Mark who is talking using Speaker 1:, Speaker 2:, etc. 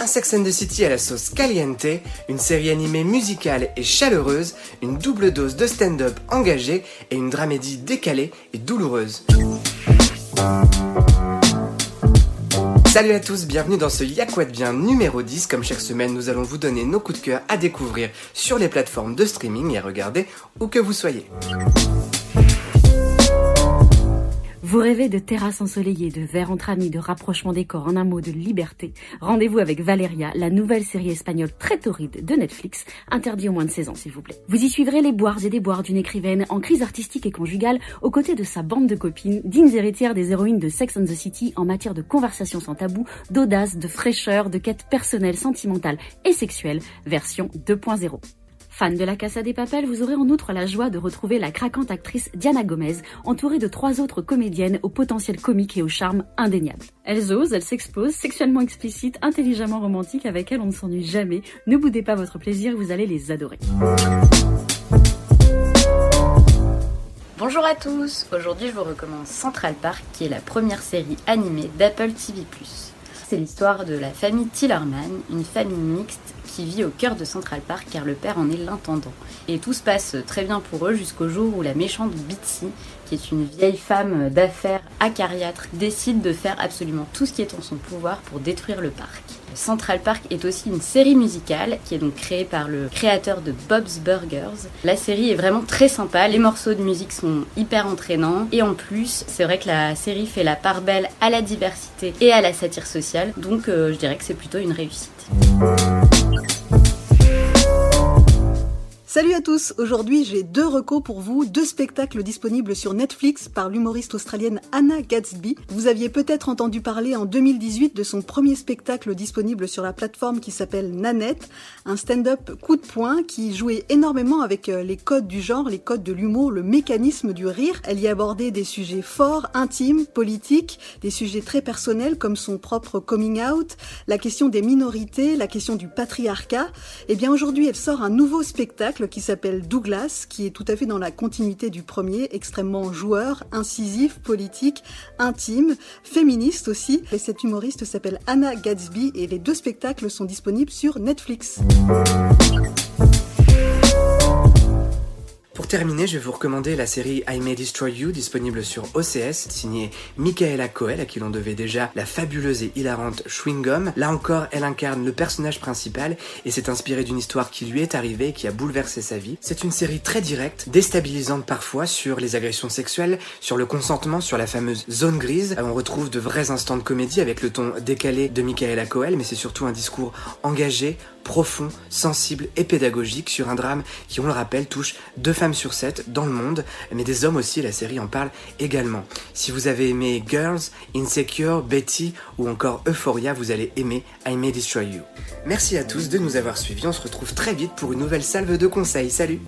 Speaker 1: Un Sex and City à la sauce caliente, une série animée musicale et chaleureuse, une double dose de stand-up engagé et une dramédie décalée et douloureuse. Salut à tous, bienvenue dans ce Y'a quoi de bien numéro 10. Comme chaque semaine, nous allons vous donner nos coups de cœur à découvrir sur les plateformes de streaming et à regarder où que vous soyez.
Speaker 2: Vous rêvez de terrasses ensoleillées, de verres entre amis, de rapprochement des corps, en un mot de liberté. Rendez-vous avec Valeria, la nouvelle série espagnole très torride de Netflix, interdit au moins de 16 ans s'il vous plaît. Vous y suivrez les boires et déboires d'une écrivaine en crise artistique et conjugale aux côtés de sa bande de copines, dignes héritières des héroïnes de Sex and the City en matière de conversation sans tabou, d'audace, de fraîcheur, de quête personnelle, sentimentale et sexuelle, version 2.0. Fan de la Casa des Papel, vous aurez en outre la joie de retrouver la craquante actrice Diana Gomez, entourée de trois autres comédiennes au potentiel comique et au charme indéniable. Elles osent, elles s'exposent, sexuellement explicites, intelligemment romantiques, avec elles on ne s'ennuie jamais. Ne boudez pas votre plaisir, vous allez les adorer. Bonjour à tous, aujourd'hui je vous recommande Central Park qui est la première série animée d'Apple TV+. C'est l'histoire de la famille Tillerman, une famille mixte qui vit au cœur de Central Park car le père en est l'intendant. Et tout se passe très bien pour eux jusqu'au jour où la méchante Bitsy, qui est une vieille femme d'affaires acariâtre, décide de faire absolument tout ce qui est en son pouvoir pour détruire le parc. Central Park est aussi une série musicale qui est donc créée par le créateur de Bob's Burgers. La série est vraiment très sympa, les morceaux de musique sont hyper entraînants et en plus c'est vrai que la série fait la part belle à la diversité et à la satire sociale donc euh, je dirais que c'est plutôt une réussite.
Speaker 3: Salut à tous, aujourd'hui j'ai deux recos pour vous, deux spectacles disponibles sur Netflix par l'humoriste australienne Anna Gatsby. Vous aviez peut-être entendu parler en 2018 de son premier spectacle disponible sur la plateforme qui s'appelle Nanette, un stand-up coup de poing qui jouait énormément avec euh, les codes du genre, les codes de l'humour, le mécanisme du rire. Elle y abordait des sujets forts, intimes, politiques, des sujets très personnels comme son propre coming out, la question des minorités, la question du patriarcat. Et eh bien aujourd'hui elle sort un nouveau spectacle qui s'appelle Douglas, qui est tout à fait dans la continuité du premier, extrêmement joueur, incisif, politique, intime, féministe aussi. Et cette humoriste s'appelle Anna Gatsby et les deux spectacles sont disponibles sur Netflix.
Speaker 1: Pour terminer, je vais vous recommander la série I May Destroy You, disponible sur OCS, signée Michaela Coel, à qui l'on devait déjà la fabuleuse et hilarante Chewing Gum. Là encore, elle incarne le personnage principal et s'est inspirée d'une histoire qui lui est arrivée et qui a bouleversé sa vie. C'est une série très directe, déstabilisante parfois sur les agressions sexuelles, sur le consentement, sur la fameuse zone grise. On retrouve de vrais instants de comédie avec le ton décalé de Michaela Coel, mais c'est surtout un discours engagé, profond, sensible et pédagogique sur un drame qui, on le rappelle, touche deux femmes sur sept dans le monde, mais des hommes aussi, la série en parle également. Si vous avez aimé Girls, Insecure, Betty ou encore Euphoria, vous allez aimer I May Destroy You. Merci à tous de nous avoir suivis, on se retrouve très vite pour une nouvelle salve de conseils, salut